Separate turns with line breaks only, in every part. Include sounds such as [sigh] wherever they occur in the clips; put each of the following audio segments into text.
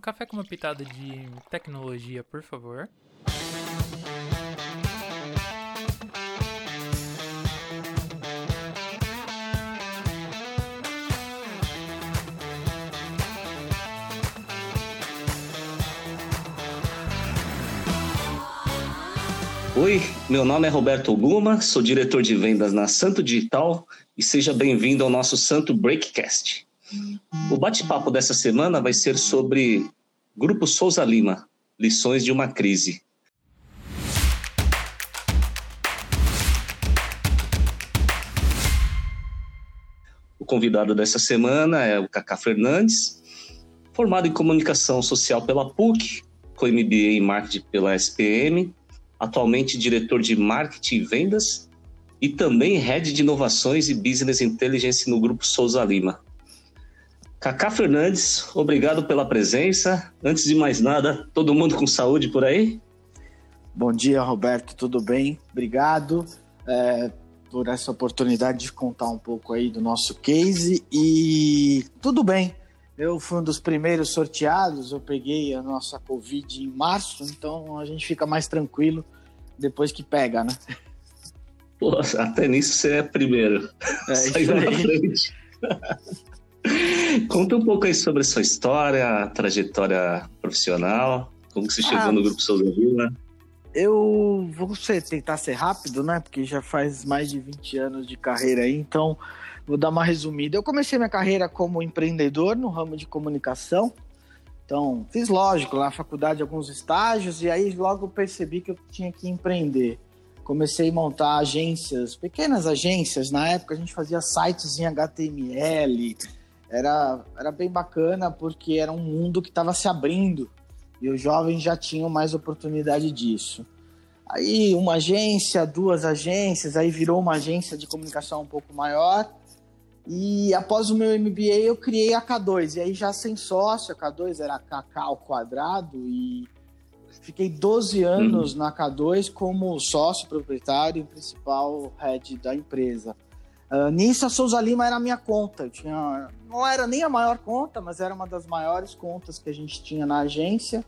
Um café com uma pitada de tecnologia, por favor.
Oi, meu nome é Roberto Guma, sou diretor de vendas na Santo Digital e seja bem-vindo ao nosso Santo Breakcast. O bate-papo dessa semana vai ser sobre Grupo Souza Lima, lições de uma crise. O convidado dessa semana é o Cacá Fernandes, formado em comunicação social pela PUC, com MBA em marketing pela SPM atualmente diretor de marketing e vendas e também head de inovações e business intelligence no grupo Souza Lima. Cacá Fernandes, obrigado pela presença. Antes de mais nada, todo mundo com saúde por aí?
Bom dia, Roberto, tudo bem? Obrigado é, por essa oportunidade de contar um pouco aí do nosso case e tudo bem. Eu fui um dos primeiros sorteados, eu peguei a nossa Covid em março, então a gente fica mais tranquilo depois que pega, né?
Pô, até nisso você é primeiro. É, Saiu na frente. Conta um pouco aí sobre a sua história, trajetória profissional, como que você chegou ah, no Grupo Souza Vila.
Eu vou tentar ser rápido, né? Porque já faz mais de 20 anos de carreira aí, então Vou dar uma resumida. Eu comecei minha carreira como empreendedor no ramo de comunicação. Então, fiz lógico lá na faculdade alguns estágios e aí logo percebi que eu tinha que empreender. Comecei a montar agências, pequenas agências. Na época a gente fazia sites em HTML. Era, era bem bacana porque era um mundo que estava se abrindo e os jovens já tinham mais oportunidade disso. Aí uma agência, duas agências, aí virou uma agência de comunicação um pouco maior e após o meu MBA eu criei a K2, e aí já sem sócio, a K2 era KK ao quadrado, e fiquei 12 anos uhum. na K2 como sócio proprietário e principal head da empresa. Uh, nisso a Souza Lima era a minha conta, eu tinha, não era nem a maior conta, mas era uma das maiores contas que a gente tinha na agência.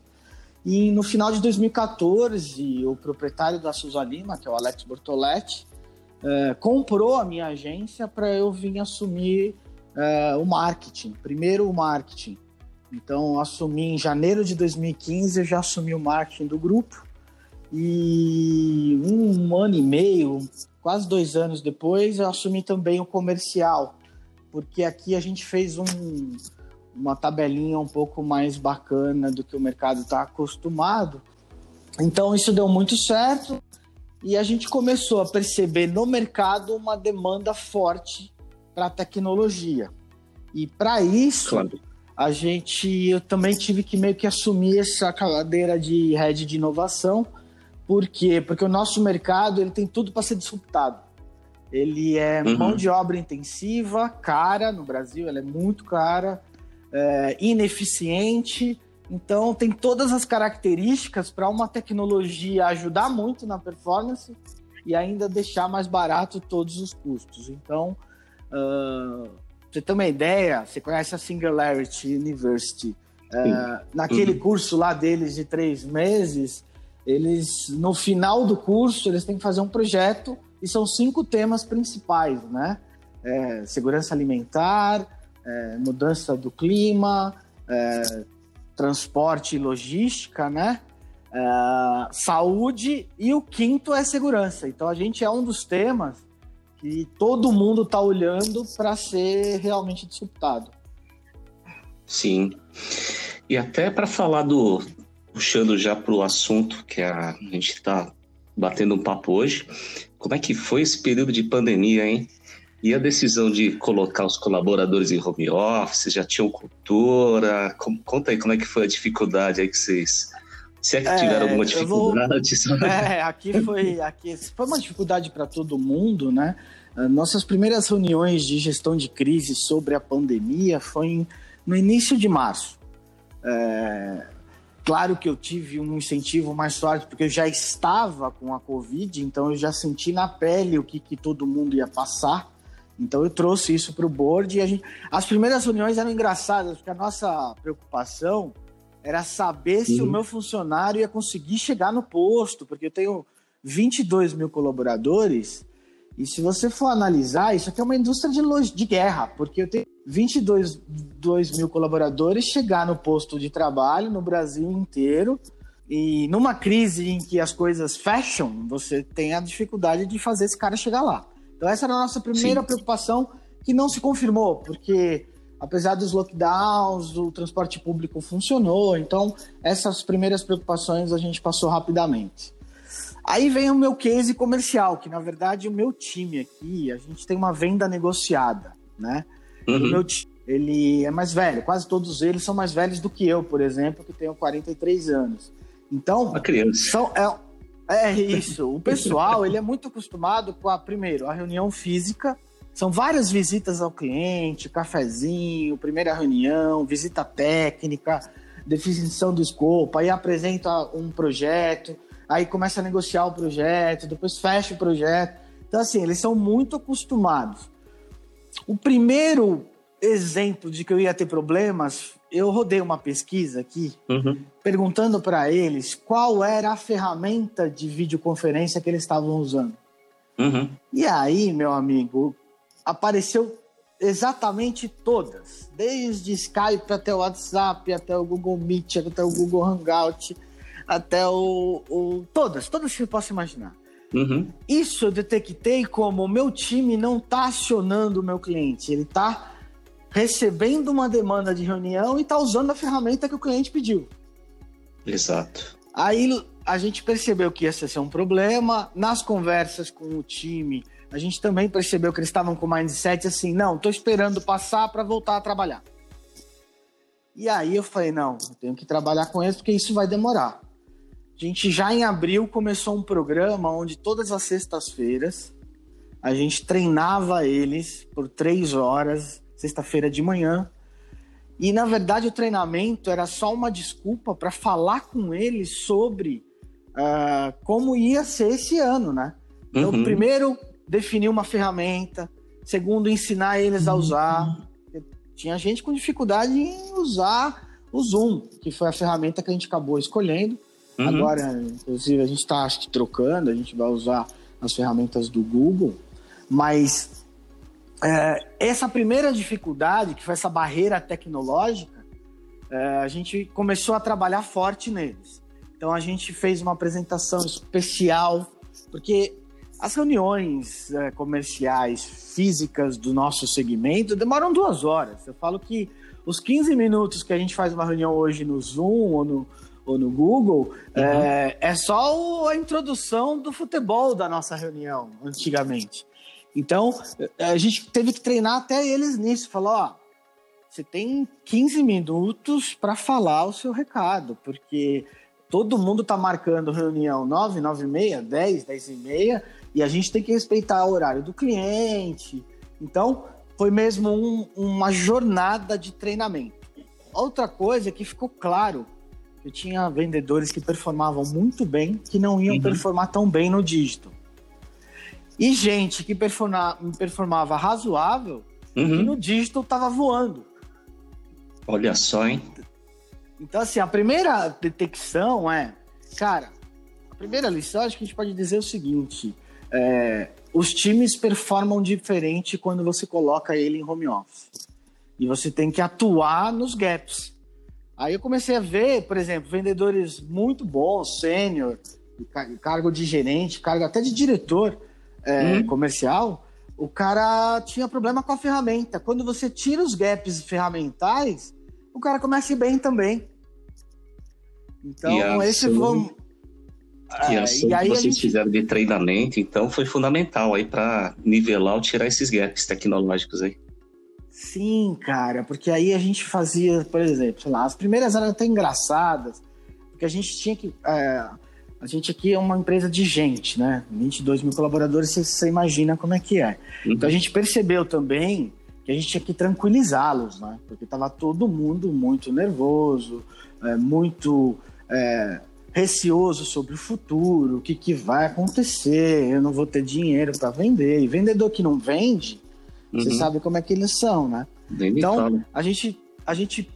E no final de 2014, o proprietário da Souza Lima, que é o Alex Bortoletti, é, comprou a minha agência para eu vir assumir é, o marketing, primeiro o marketing. Então, assumi em janeiro de 2015, eu já assumi o marketing do grupo. E um ano e meio, quase dois anos depois, eu assumi também o comercial, porque aqui a gente fez um, uma tabelinha um pouco mais bacana do que o mercado está acostumado. Então, isso deu muito certo e a gente começou a perceber no mercado uma demanda forte para tecnologia. E para isso, claro. a gente eu também tive que meio que assumir essa cadeira de head de inovação. Por quê? Porque o nosso mercado ele tem tudo para ser disruptado. Ele é uhum. mão de obra intensiva, cara no Brasil, ela é muito cara, é, ineficiente então, tem todas as características para uma tecnologia ajudar muito na performance e ainda deixar mais barato todos os custos. Então, uh, você tem uma ideia, você conhece a Singularity University. Uh, naquele uhum. curso lá deles de três meses, eles, no final do curso, eles têm que fazer um projeto e são cinco temas principais, né? É, segurança alimentar, é, mudança do clima, é, transporte e logística, né? Uh, saúde e o quinto é segurança. Então a gente é um dos temas que todo mundo está olhando para ser realmente disruptado.
Sim. E até para falar do puxando já para o assunto que a, gente está batendo um papo hoje, como é que foi esse período de pandemia, hein? E a decisão de colocar os colaboradores em home office, já tinham cultura? conta aí como é que foi a dificuldade aí que vocês. Se é que tiveram é, alguma dificuldade?
Vou... [laughs] É, aqui foi, aqui foi uma dificuldade para todo mundo, né? Ah, nossas primeiras reuniões de gestão de crise sobre a pandemia foi no início de março. É, claro que eu tive um incentivo mais forte, porque eu já estava com a Covid, então eu já senti na pele o que, que todo mundo ia passar. Então eu trouxe isso para o board e a gente, as primeiras reuniões eram engraçadas, porque a nossa preocupação era saber se
Uhum.
o meu funcionário ia conseguir chegar no posto, porque eu tenho 22 mil colaboradores. E se você for analisar, isso aqui é uma indústria de, de guerra, porque eu tenho 22 2 mil colaboradores chegar no posto de trabalho no Brasil inteiro. E numa crise em que as coisas fecham, você tem a dificuldade de fazer esse cara chegar lá. Então, essa era a nossa primeira
Sim.
preocupação, que não se confirmou, porque apesar dos lockdowns, o transporte público funcionou. Então, essas primeiras preocupações a gente passou rapidamente. Aí vem o meu case comercial, que na verdade o meu time aqui, a gente tem uma venda negociada, né? O
Uhum.
meu time, ele é mais velho, quase todos eles são mais velhos do que eu, por exemplo, que tenho 43 anos. Então,
Uma criança.
são, é, é isso. O pessoal, ele é muito acostumado com a, primeiro, a reunião física. São várias visitas ao cliente, cafezinho, primeira reunião, visita técnica, definição do escopo, aí apresenta um projeto, aí começa a negociar o projeto, depois fecha o projeto. Então, assim, eles são muito acostumados. O primeiro exemplo de que eu ia ter problemas, eu rodei uma pesquisa aqui
Uhum.
perguntando para eles qual era a ferramenta de videoconferência que eles estavam usando.
Uhum.
E aí, meu amigo, apareceu exatamente todas, desde Skype até o WhatsApp, até o Google Meet, até o Google Hangout, até o, o todas, todas que você possa imaginar.
Uhum.
Isso eu detectei como o meu time não está acionando o meu cliente, ele está recebendo uma demanda de reunião e está usando a ferramenta que o cliente pediu.
Exato.
Aí a gente percebeu que esse ia ser um problema. Nas conversas com o time, a gente também percebeu que eles estavam com o mindset assim: não, tô esperando passar para voltar a trabalhar. E aí eu falei: não, eu tenho que trabalhar com eles porque isso vai demorar. A gente já em abril começou um programa onde todas as sextas-feiras a gente treinava eles por três horas, sexta-feira de manhã, e na verdade o treinamento era só uma desculpa para falar com eles sobre ah, como ia ser esse ano, né? Então,
Uhum.
primeiro, definir uma ferramenta. Segundo, ensinar eles a usar. Tinha gente com dificuldade em usar o Zoom, que foi a ferramenta que a gente acabou escolhendo.
Uhum.
Agora, inclusive, a gente está acho que trocando, a gente vai usar as ferramentas do Google, mas é, essa primeira dificuldade, que foi essa barreira tecnológica, é, a gente começou a trabalhar forte neles. Então a gente fez uma apresentação especial, porque as reuniões é, comerciais físicas do nosso segmento demoram duas horas. Eu falo que os 15 minutos que a gente faz uma reunião hoje no Zoom ou no, ou no Google é, é só o- a introdução do futebol da nossa reunião, antigamente. Então, é, a gente teve que treinar até eles nisso. Falou, ó, você tem 15 minutos para falar o seu recado, porque todo mundo tá marcando reunião 9, 9 e meia, 10, 10 e meia, e a gente tem que respeitar o horário do cliente. Então, foi mesmo um- uma jornada de treinamento. Outra coisa que ficou claro, eu tinha vendedores que performavam muito bem, que não iam
Uhum.
performar tão bem no dígito. E gente que performa- performava razoável, e
Uhum.
no dígito estava voando.
Olha só, hein?
Então, assim, a primeira detecção é, cara, a primeira lição, acho que a gente pode dizer o seguinte: é, os times performam diferente quando você coloca ele em home office. E você tem que atuar nos gaps. Aí eu comecei a ver, por exemplo, vendedores muito bons, sênior, ca- cargo de gerente, cargo até de diretor é,
Hum.
comercial. O cara tinha problema com a ferramenta. Quando você tira os gaps ferramentais, o cara começa bem também. Então,
E
esse
ação-
foi.
E
É,
a ação
e aí
que vocês
gente-
fizeram de treinamento, então, foi fundamental aí para nivelar ou tirar esses gaps tecnológicos aí.
Sim, cara, porque aí a gente fazia, por exemplo, sei lá, as primeiras eram até engraçadas, porque a gente tinha que. é, a gente aqui é uma empresa de gente, né? 22 mil colaboradores, você, você imagina como é que é.
Uhum.
Então a gente percebeu também que a gente tinha que tranquilizá-los, né? Porque tava todo mundo muito nervoso, é, muito é, receoso sobre o futuro, o que, que vai acontecer, eu não vou ter dinheiro para vender. E vendedor que não vende, você
Uhum.
sabe como é que eles são, né?
Nem
Então, a gente, a gente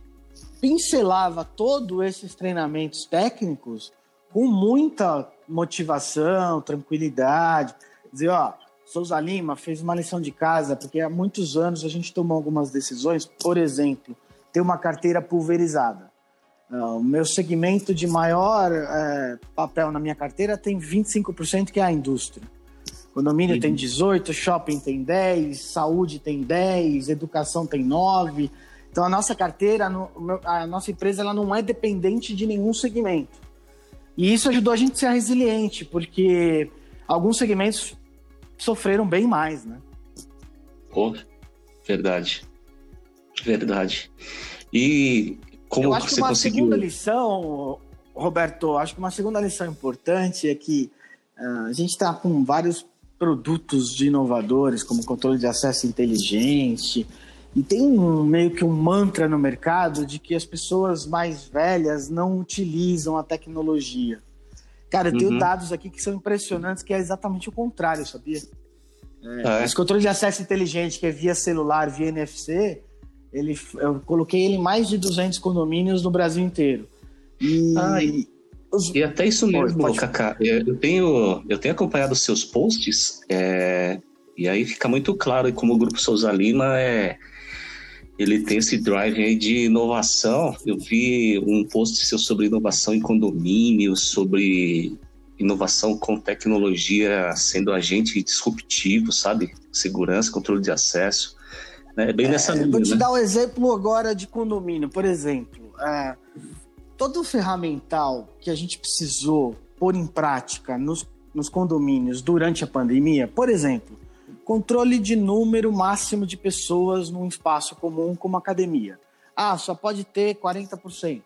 pincelava todos esses treinamentos técnicos com muita motivação, tranquilidade. Dizer, ó, Souza Lima fez uma lição de casa, porque há muitos anos a gente tomou algumas decisões, por exemplo, ter uma carteira pulverizada. Ah, o meu segmento de maior é, papel na minha carteira tem 25% que é a indústria. Condomínio uhum. tem 18, shopping tem 10, saúde tem 10, educação tem 9. Então a nossa carteira, a nossa empresa, ela não é dependente de nenhum segmento. E isso ajudou a gente a ser resiliente, porque alguns segmentos sofreram bem mais, né?
Pô, verdade. Verdade. E como
Eu acho
você
que uma
conseguiu...
segunda lição, Roberto, acho que uma segunda lição importante é que uh, a gente está com vários produtos de inovadores, como controle de acesso inteligente, e tem um, meio que um mantra no mercado de que as pessoas mais velhas não utilizam a tecnologia. Cara, eu uhum. tenho dados aqui que são impressionantes, que é exatamente o contrário, sabia? É, ah, é. Esse controle de acesso inteligente, que é via celular, via NFC, ele, eu coloquei ele em mais de 200 condomínios no Brasil inteiro.
E, ah, e, os... e até isso mesmo, pode, Kaká. Eu tenho, eu tenho acompanhado os seus posts, é, e aí fica muito claro como o Grupo Souza Lima é ele tem esse drive aí de inovação. Eu vi um post seu sobre inovação em condomínios, sobre inovação com tecnologia sendo agente disruptivo, sabe? Segurança, controle de acesso. É bem é, nessa linha.
Vou te
né?
dar um exemplo agora de condomínio. Por exemplo, é, todo o ferramental que a gente precisou pôr em prática nos, nos condomínios durante a pandemia, por exemplo, Controle de número máximo de pessoas num espaço comum como academia. Ah, só pode ter 40%.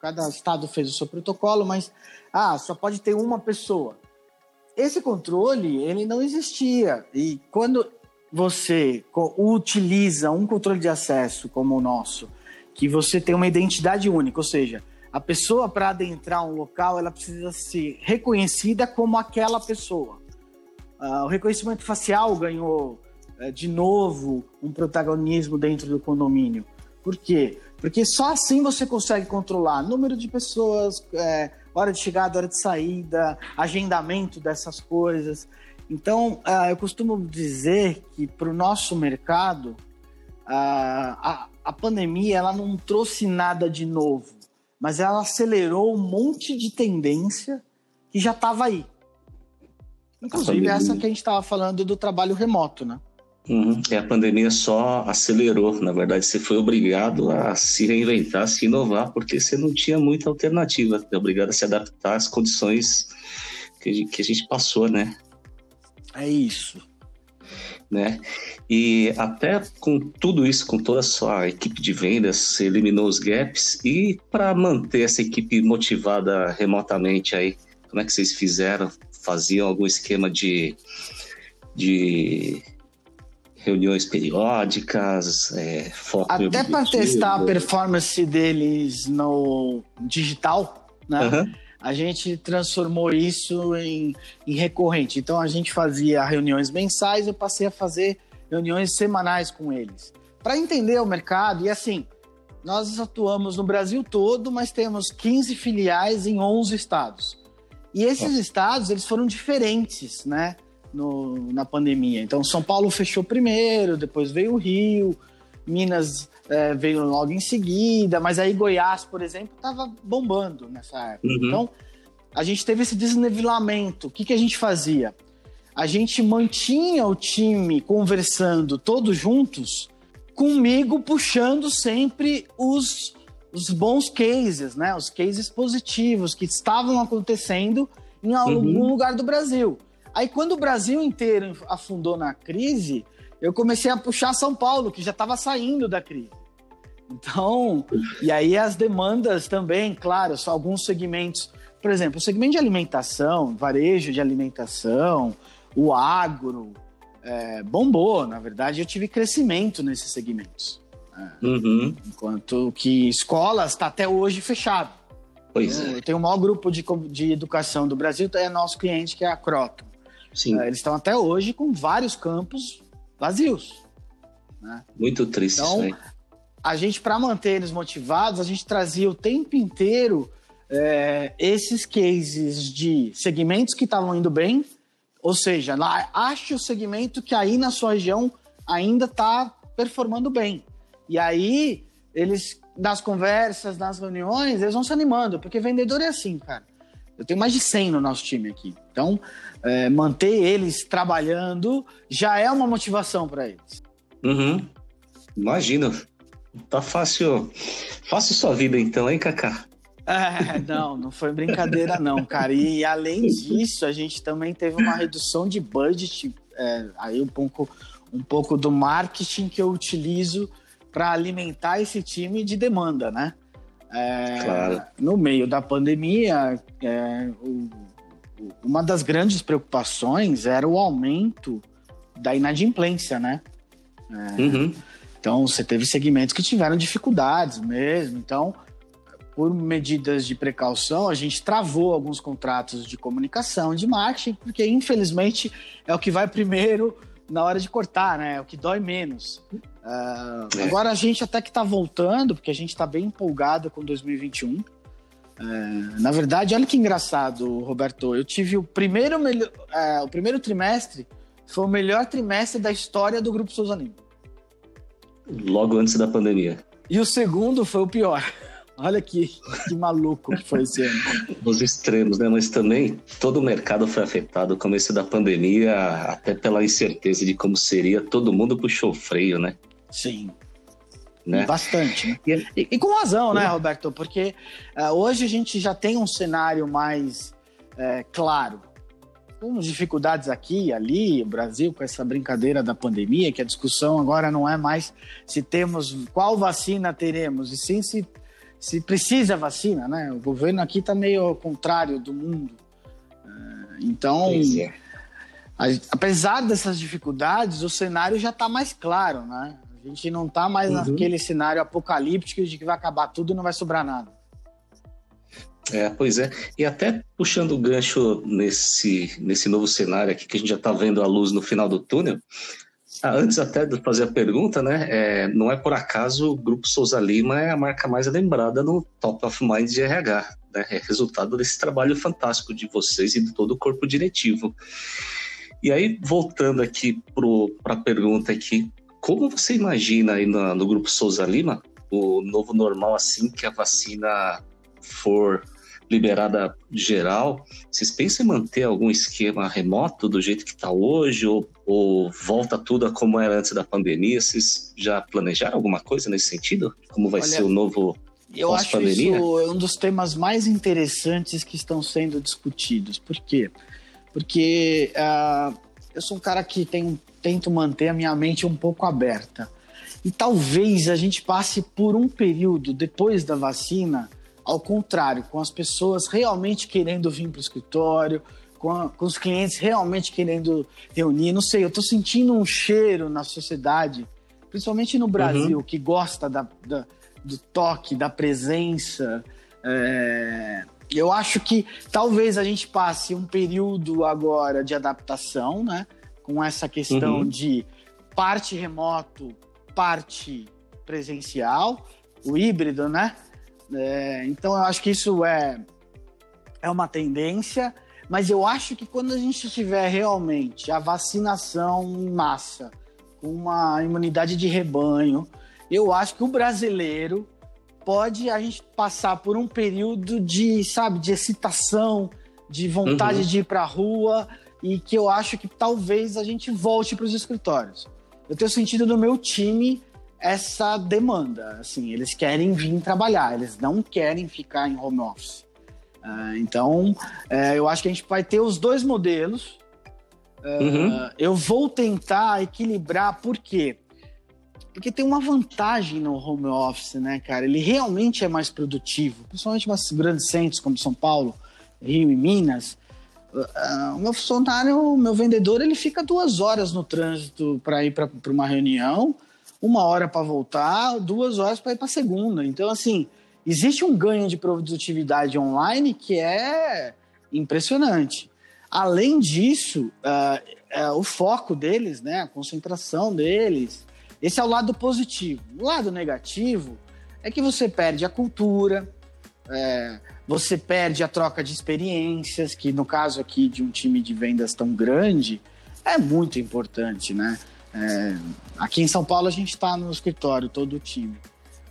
Cada estado fez o seu protocolo, mas ah, só pode ter uma pessoa. Esse controle, ele não existia. E quando você utiliza um controle de acesso como o nosso, que você tem uma identidade única, ou seja, a pessoa para adentrar um local, ela precisa ser reconhecida como aquela pessoa. Uh, o reconhecimento facial ganhou uh, de novo um protagonismo dentro do condomínio. Por quê? Porque só assim você consegue controlar número de pessoas, é, hora de chegada, hora de saída, agendamento dessas coisas. Então, uh, eu costumo dizer que para o nosso mercado, a, a pandemia ela não trouxe nada de novo, mas ela acelerou um monte de tendência que já estava aí. Inclusive, essa que a gente estava falando do trabalho remoto, né?
Uhum. E a pandemia só acelerou. Na verdade, você foi obrigado a se reinventar, a se inovar, porque você não tinha muita alternativa. Foi obrigado a se adaptar às condições que, que a gente passou, né?
É isso.
Né? E até com tudo isso, com toda a sua equipe de vendas, você eliminou os gaps. E para manter essa equipe motivada remotamente aí, como é que vocês fizeram? faziam algum esquema de, de reuniões periódicas, é, foco
Até para testar a performance deles no digital, né? Uhum. A gente transformou isso em, em recorrente. Então a gente fazia reuniões mensais, eu passei a fazer reuniões semanais com eles. Para entender o mercado, e assim, nós atuamos no Brasil todo, mas temos 15 filiais em 11 estados. E esses estados, eles foram diferentes, né? No, na pandemia. Então, São Paulo fechou primeiro, depois veio o Rio, Minas é, veio logo em seguida, mas aí Goiás, por exemplo, estava bombando nessa época. Uhum. Então, a gente teve esse desnivelamento. O que, que a gente fazia? A gente mantinha o time conversando todos juntos, comigo puxando sempre os os bons cases, né? Os cases positivos que estavam acontecendo em algum uhum. lugar do Brasil. Aí quando o Brasil inteiro afundou na crise, eu comecei a puxar São Paulo, que já estava saindo da crise. Então, e aí as demandas também, claro, só alguns segmentos, por exemplo, o segmento de alimentação, varejo de alimentação, o agro, é, bombou. Na verdade, eu tive crescimento nesses segmentos.
Uhum.
Enquanto que escolas está até hoje fechado.
Pois é.
Tem o maior grupo de, de educação do Brasil, é nosso cliente, que é a Croton.
Sim.
É, eles estão até hoje com vários campos vazios. Né?
Muito triste
então,
isso aí.
a gente, para manter eles motivados, a gente trazia o tempo inteiro é, esses cases de segmentos que estavam indo bem, ou seja, lá, ache o segmento que aí na sua região ainda está performando bem. E aí, eles, nas conversas, nas reuniões, eles vão se animando, porque vendedor é assim, cara. Eu tenho mais de 100 no nosso time aqui. Então, é, manter eles trabalhando já é uma motivação para eles.
Uhum. Imagina. Tá fácil. Fácil sua vida então, hein, Kaká?
É, não, não foi brincadeira não, cara. E além disso, a gente também teve uma redução de budget, é, aí um pouco, um pouco do marketing que eu utilizo para alimentar esse time de demanda, né? É, claro. No meio da pandemia, é, o, uma das grandes preocupações era o aumento da inadimplência, né? É, uhum. Então, você teve segmentos que tiveram dificuldades mesmo. Então, por medidas de precaução, a gente travou alguns contratos de comunicação, de marketing, porque infelizmente é o que vai primeiro na hora de cortar, né? É o que dói menos. Uh, é. Agora a gente até que está voltando, porque a gente está bem empolgado com 2021. É, na verdade, olha que engraçado, Roberto. Eu tive o primeiro, uh, o primeiro trimestre, foi o melhor trimestre da história do Grupo Souza Lima.
Logo antes da pandemia.
E o segundo foi o pior. [laughs] Olha que, que maluco que foi esse ano.
Os extremos, né? Mas também todo o mercado foi afetado. O começo da pandemia, até pela incerteza de como seria, todo mundo puxou o freio, né?
Sim. Né? Bastante. Né? E, e, com razão, né, Roberto? Porque uh, hoje a gente já tem um cenário mais uh, claro. Com dificuldades aqui e ali, o Brasil com essa brincadeira da pandemia, que a discussão agora não é mais se temos qual vacina teremos, e sim se, se precisa vacina, né? O governo aqui está meio ao contrário do mundo. Uh, então, é. a, apesar dessas dificuldades, o cenário já está mais claro, né? A gente não tá mais uhum. naquele cenário apocalíptico de que vai acabar tudo e não vai sobrar nada.
É, pois é. E até puxando o gancho nesse, nesse novo cenário aqui, que a gente já está vendo a luz no final do túnel, ah, antes até de fazer a pergunta, né, é, não é por acaso o Grupo Souza Lima é a marca mais lembrada no Top of Mind de RH. Né, é resultado desse trabalho fantástico de vocês e de todo o corpo diretivo. E aí, voltando aqui para a pergunta aqui, como você imagina aí no, no grupo Souza Lima o novo normal assim que a vacina for liberada geral? Vocês pensam em manter algum esquema remoto do jeito que está hoje ou, ou, volta tudo a como era antes da pandemia? Vocês já planejaram alguma coisa nesse sentido? Como vai Olha, ser o novo
eu acho isso um dos temas mais interessantes que estão sendo discutidos. Por quê? Porque uh, eu sou um cara que tem tento manter a minha mente um pouco aberta. E talvez a gente passe por um período depois da vacina, ao contrário, com as pessoas realmente querendo vir para o escritório, com, a, com, os clientes realmente querendo reunir. Não sei, eu estou sentindo um cheiro na sociedade, principalmente no Brasil, uhum. que gosta da, da, do toque, da presença. É, eu acho que talvez a gente passe um período agora de adaptação, né? Com essa questão uhum. de parte remoto, parte presencial, o híbrido, né? É, então eu acho que isso é, é uma tendência, mas eu acho que quando a gente tiver realmente a vacinação em massa, com uma imunidade de rebanho, eu acho que o brasileiro pode a gente passar por um período de, sabe, de excitação, de vontade uhum. de ir para a rua, e que eu acho que talvez a gente volte para os escritórios. Eu tenho sentido no meu time essa demanda, assim, eles querem vir trabalhar, eles não querem ficar em home office. Uh, então, uh, eu acho que a gente vai ter os dois modelos. Uh, uhum. Eu vou tentar equilibrar, por quê? Porque tem uma vantagem no home office, né, cara? Ele realmente é mais produtivo, principalmente em grandes centros como São Paulo, Rio e Minas. Uh, o meu funcionário, o meu vendedor, ele fica duas horas no trânsito para ir para uma reunião, uma hora para voltar, duas horas para ir para a segunda. Então, assim, existe um ganho de produtividade online que é impressionante. Além disso, uh, uh, o foco deles, né, a concentração deles, Esse é o lado positivo. O lado negativo é que você perde a cultura, é, você perde a troca de experiências, que no caso aqui de um time de vendas tão grande, é muito importante, né? É, aqui em São Paulo a gente está no escritório, todo o time.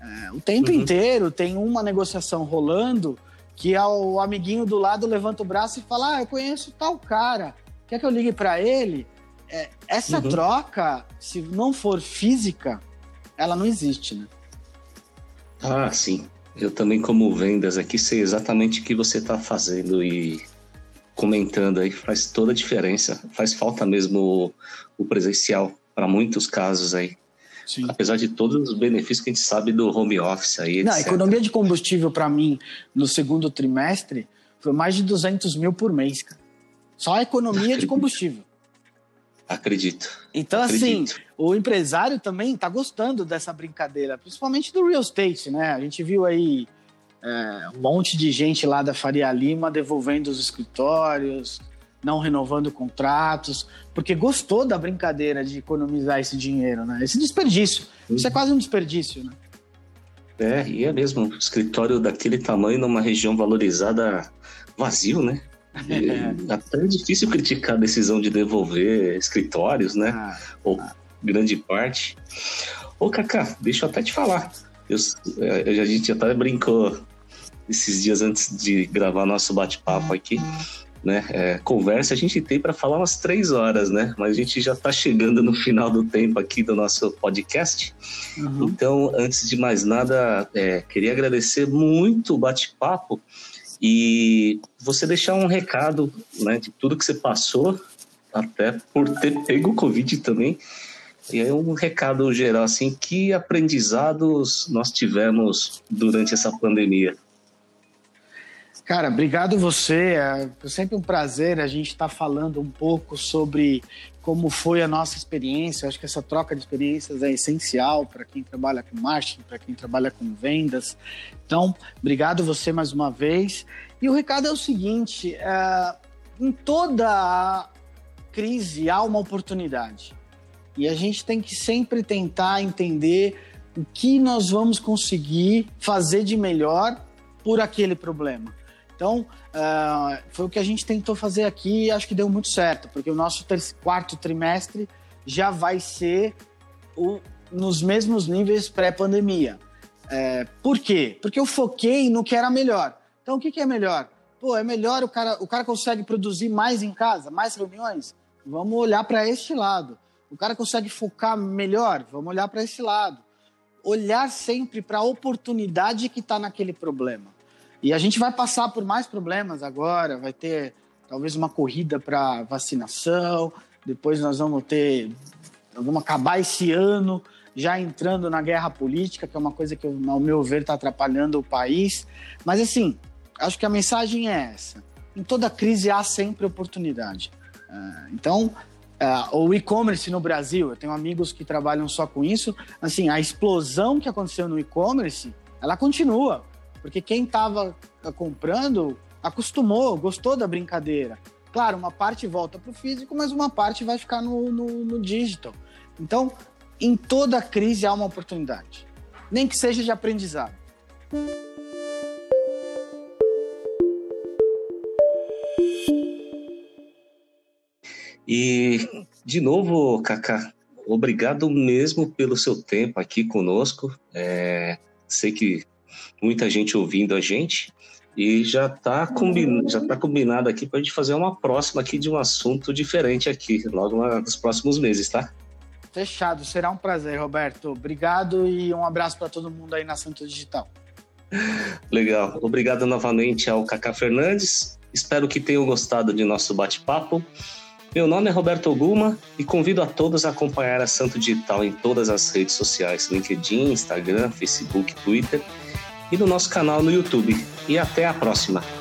É, o tempo uhum. inteiro tem uma negociação rolando que é o amiguinho do lado levanta o braço e fala: Ah, eu conheço tal cara, quer que eu ligue para ele? É, essa uhum. troca, se não for física, ela não existe, né?
Ah, sim. Eu também, como vendas aqui, sei exatamente o que você está fazendo e comentando aí faz toda a diferença. Faz falta mesmo o presencial para muitos casos aí. Sim. Apesar de todos os benefícios que a gente sabe do home office aí.
Não, a economia de combustível para mim no segundo trimestre foi mais de 200 mil por mês, cara. Só a economia de [laughs] combustível.
Acredito.
Então, assim, Acredito. assim, o empresário também está gostando dessa brincadeira, principalmente do real estate, né? A gente viu aí é, um monte de gente lá da Faria Lima devolvendo os escritórios, não renovando contratos, porque gostou da brincadeira de economizar esse dinheiro, né? Esse desperdício. Uhum. Isso é quase um desperdício, né?
É, e é mesmo. Escritório daquele tamanho numa região valorizada vazio, né? É. Até difícil criticar a decisão de devolver escritórios, né? Ah, Ou ah. grande parte. Ô, Cacá, deixa eu até te falar. Eu, é, a gente até brincou esses dias antes de gravar nosso bate-papo aqui né? É, conversa a gente tem para falar umas três horas, né? Mas a gente já está chegando no final do tempo aqui do nosso podcast. Uhum. Então, antes de mais nada, é, queria agradecer muito o bate-papo e você deixar um recado, né? De tudo que você passou, até por ter pego o Covid também. E aí um recado geral, assim, que aprendizados nós tivemos durante essa pandemia?
Cara, obrigado você. É sempre um prazer a gente estar tá falando um pouco sobre como foi a nossa experiência. Eu acho que essa troca de experiências é essencial para quem trabalha com marketing, para quem trabalha com vendas. Então, obrigado você mais uma vez. E o recado é o seguinte: é, em toda crise há uma oportunidade. E a gente tem que sempre tentar entender o que nós vamos conseguir fazer de melhor por aquele problema. Então, uh, foi o que a gente tentou fazer aqui e acho que deu muito certo, porque o nosso quarto trimestre já vai ser o, nos mesmos níveis pré-pandemia. É, por quê? Porque eu foquei no que era melhor. Então, o que, que é melhor? Pô, é melhor o cara, o cara consegue produzir mais em casa, mais reuniões? Vamos olhar para este lado. O cara consegue focar melhor? Vamos olhar para esse lado. Olhar sempre para a oportunidade que está naquele problema. E a gente vai passar por mais problemas agora, vai ter talvez uma corrida para vacinação, depois nós vamos ter, vamos acabar esse ano já entrando na guerra política, que é uma coisa que, ao meu ver, está atrapalhando o país. Mas, assim, acho que a mensagem é essa. Em toda crise há sempre oportunidade. Uh, então, uh, o e-commerce no Brasil, eu tenho amigos que trabalham só com isso. Assim, a explosão que aconteceu no e-commerce, ela continua. Porque quem estava comprando acostumou, gostou da brincadeira. Claro, uma parte volta para o físico, mas uma parte vai ficar no, no, no digital. Então, em toda crise há uma oportunidade, nem que seja de aprendizado.
E, de novo, Kaká, obrigado mesmo pelo seu tempo aqui conosco. É, sei que muita gente ouvindo a gente. E já está combin... já tá combinado aqui para a gente fazer uma próxima aqui de um assunto diferente aqui, logo nos próximos meses, tá?
Fechado, será um prazer, Roberto. Obrigado e um abraço para todo mundo aí na Santo Digital.
Legal. Obrigado novamente ao Cacá Fernandes. Espero que tenham gostado de nosso bate-papo. Meu nome é Roberto Oguma e convido a todos a acompanhar a Santo Digital em todas as redes sociais: LinkedIn, Instagram, Facebook, Twitter e no nosso canal no YouTube. E até a próxima!